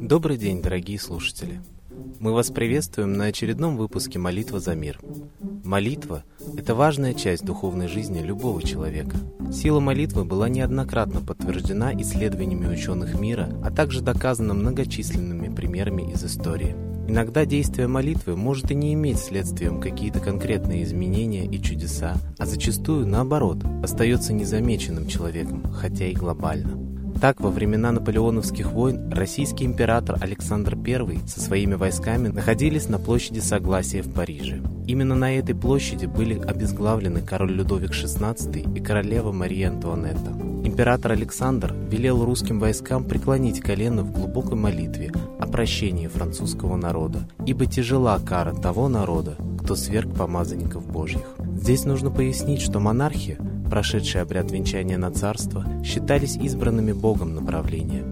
Добрый день, дорогие слушатели! Мы вас приветствуем на очередном выпуске «Молитва за мир». Молитва – это важная часть духовной жизни любого человека. Сила молитвы была неоднократно подтверждена исследованиями ученых мира, а также доказана многочисленными примерами из истории. Иногда действие молитвы может и не иметь следствием какие-то конкретные изменения и чудеса, а зачастую, наоборот, остается незамеченным человеком, хотя и глобально. Так, во времена наполеоновских войн российский император Александр I со своими войсками находились на площади Согласия в Париже. Именно на этой площади были обезглавлены король Людовик XVI и королева Мария Антуанетта. Император Александр велел русским войскам преклонить колено в глубокой молитве о прощении французского народа, ибо тяжела кара того народа, кто сверг помазанников Божьих. Здесь нужно пояснить, что монархия прошедшие обряд венчания на царство, считались избранными Богом направления.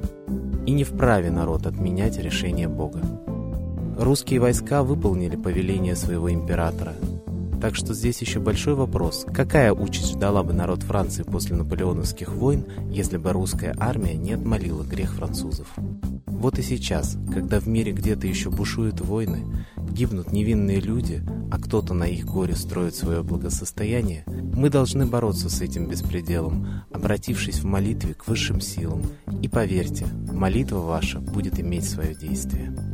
И не вправе народ отменять решение Бога. Русские войска выполнили повеление своего императора. Так что здесь еще большой вопрос, какая участь ждала бы народ Франции после наполеоновских войн, если бы русская армия не отмолила грех французов. Вот и сейчас, когда в мире где-то еще бушуют войны, гибнут невинные люди, а кто-то на их горе строит свое благосостояние, мы должны бороться с этим беспределом, обратившись в молитве к высшим силам. И поверьте, молитва ваша будет иметь свое действие.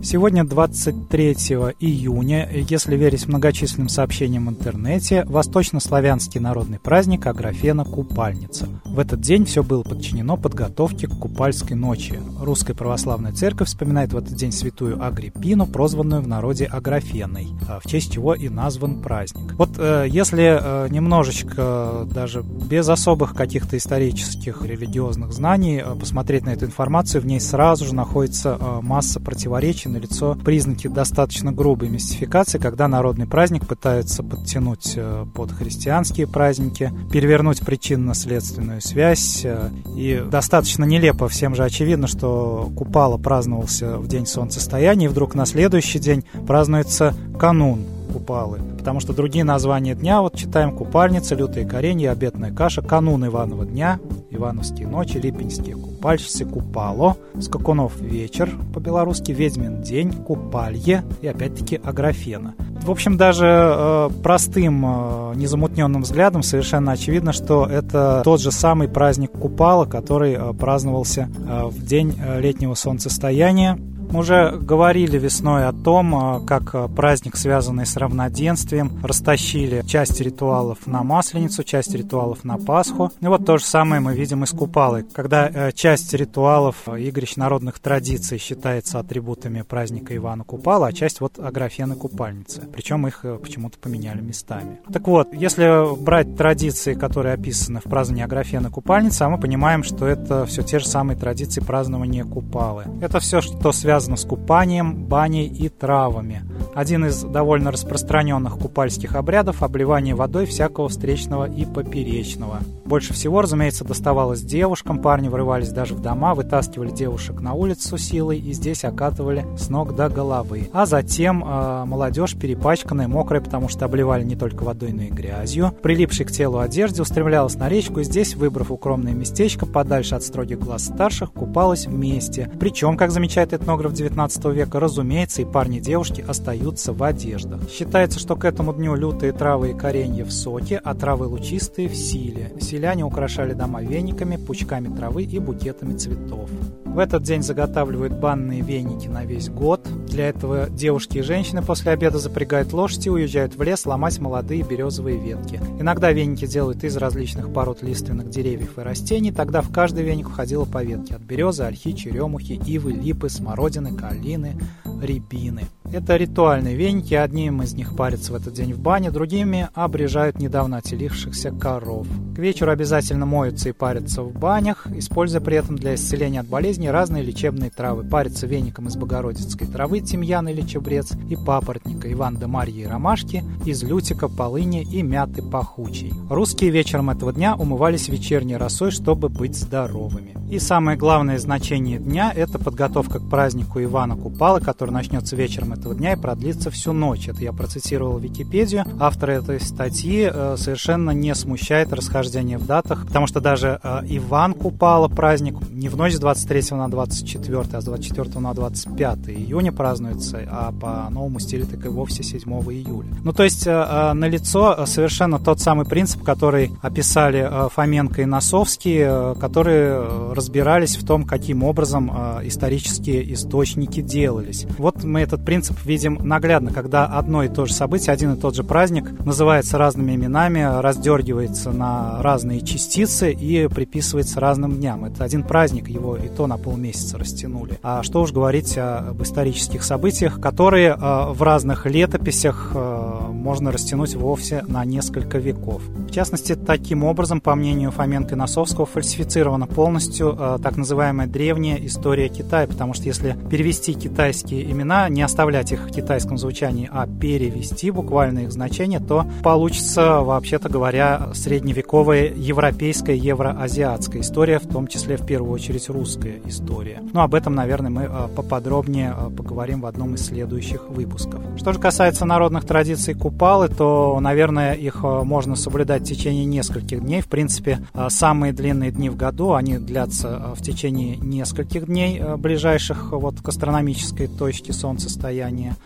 Сегодня 23 июня, если верить многочисленным сообщениям в интернете, восточнославянский народный праздник Аграфена Купальница. В этот день все было подчинено подготовке к Купальской ночи. Русская православная церковь вспоминает в этот день святую Агриппину, прозванную в народе Аграфеной, а в честь чего и назван праздник. Вот э, если э, немножечко, даже без особых каких-то исторических, религиозных знаний, э, посмотреть на эту информацию, в ней сразу же находится масса противоречий на лицо признаки достаточно грубой мистификации, когда народный праздник пытается подтянуть э, под христианские праздники, перевернуть причинно-следственную связь. Э, и достаточно нелепо, всем же очевидно, что Купала праздновался в день солнцестояния, и вдруг на следующий день празднуется канун Купалы. Потому что другие названия дня, вот читаем Купальница, Лютые коренья, Обетная каша, Канун Иванова дня, Ивановские ночи, Липинские купальщицы, Купало, Скакунов вечер, по-белорусски Ведьмин день, Купалье и опять-таки Аграфена. В общем, даже э, простым, э, незамутненным взглядом совершенно очевидно, что это тот же самый праздник Купала, который э, праздновался э, в день э, летнего солнцестояния мы уже говорили весной о том, а, как а, праздник, связанный с равноденствием, растащили часть ритуалов на Масленицу, часть ритуалов на Пасху. И вот то же самое мы видим и с Купалой. Когда э, часть ритуалов э, игрищ народных традиций считается атрибутами праздника Ивана Купала, а часть вот Аграфены Купальницы. Причем их э, почему-то поменяли местами. Так вот, если брать традиции, которые описаны в праздновании Аграфены Купальницы, а мы понимаем, что это все те же самые традиции празднования Купалы. Это все, что связано связано с купанием, баней и травами. Один из довольно распространенных купальских обрядов – обливание водой всякого встречного и поперечного. Больше всего, разумеется, доставалось девушкам, парни врывались даже в дома, вытаскивали девушек на улицу силой и здесь окатывали с ног до головы. А затем э, молодежь, перепачканная, мокрая, потому что обливали не только водой, но и грязью, прилипшей к телу одежде, устремлялась на речку и здесь, выбрав укромное местечко подальше от строгих глаз старших, купалась вместе. Причем, как замечает этнограф кадров 19 века, разумеется, и парни и девушки остаются в одеждах. Считается, что к этому дню лютые травы и коренья в соке, а травы лучистые в силе. Селяне украшали дома вениками, пучками травы и букетами цветов. В этот день заготавливают банные веники на весь год. Для этого девушки и женщины после обеда запрягают лошади уезжают в лес ломать молодые березовые ветки. Иногда веники делают из различных пород лиственных деревьев и растений, тогда в каждый веник входило по ветке от березы, ольхи, черемухи, ивы, липы, смородины, калины, рябины. Это ритуальные веники, одним из них парятся в этот день в бане, другими обрежают недавно отелившихся коров. К вечеру обязательно моются и парятся в банях, используя при этом для исцеления от болезней разные лечебные травы. Парятся веником из богородицкой травы, тимьян или чебрец, и папоротника, Иван да Марьи и ромашки, из лютика, полыни и мяты пахучей. Русские вечером этого дня умывались вечерней росой, чтобы быть здоровыми. И самое главное значение дня – это подготовка к празднику Ивана Купала, который начнется вечером этого дня и продлится всю ночь. Это я процитировал Википедию. Автор этой статьи э, совершенно не смущает расхождение в датах, потому что даже э, Иван Купала праздник не в ночь с 23 на 24, а с 24 на 25 июня празднуется, а по новому стилю так и вовсе 7 июля. Ну, то есть налицо совершенно тот самый принцип, который описали Фоменко и Носовский, которые разбирались в том, каким образом исторические источники делались. Вот мы этот принцип видим наглядно, когда одно и то же событие, один и тот же праздник называется разными именами, раздергивается на разные частицы и приписывается разным дням. Это один праздник, его и то на полмесяца растянули. А что уж говорить об исторических событиях, которые э, в разных летописях э, можно растянуть вовсе на несколько веков. В частности, таким образом, по мнению Фоменко и Носовского, фальсифицирована полностью э, так называемая древняя история Китая, потому что если перевести китайские имена, не оставлять их в китайском звучании, а перевести буквально их значение, то получится, вообще-то говоря, средневековая европейская, евроазиатская история, в том числе в первую очередь русская история. Ну, об этом, наверное, мы э, поподробнее э, поговорим в одном из следующих выпусков. Что же касается народных традиций Купалы, то, наверное, их э, можно соблюдать в течение нескольких дней. В принципе, самые длинные дни в году, они длятся в течение нескольких дней ближайших вот к астрономической точке солнцестояния.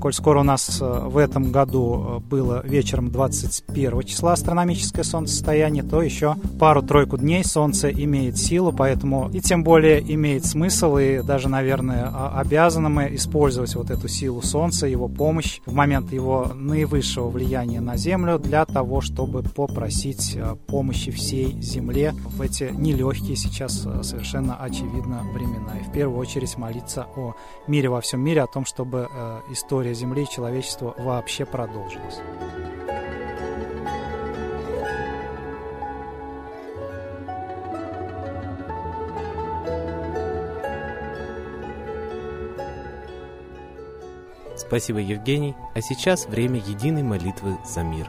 Коль скоро у нас в этом году было вечером 21 числа астрономическое солнцестояние, то еще пару-тройку дней солнце имеет силу, поэтому и тем более имеет смысл, и даже, наверное, обязаны мы использовать вот эту силу солнца, его помощь в момент его наивысшего влияния на Землю для того, чтобы попросить помощи всей Земле в эти нелегкие сейчас совершенно очевидно времена. И в первую очередь молиться о мире во всем мире, о том, чтобы история Земли и человечества вообще продолжилась. Спасибо, Евгений. А сейчас время единой молитвы за мир.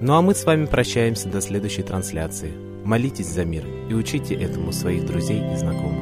Ну а мы с вами прощаемся до следующей трансляции. Молитесь за мир и учите этому своих друзей и знакомых.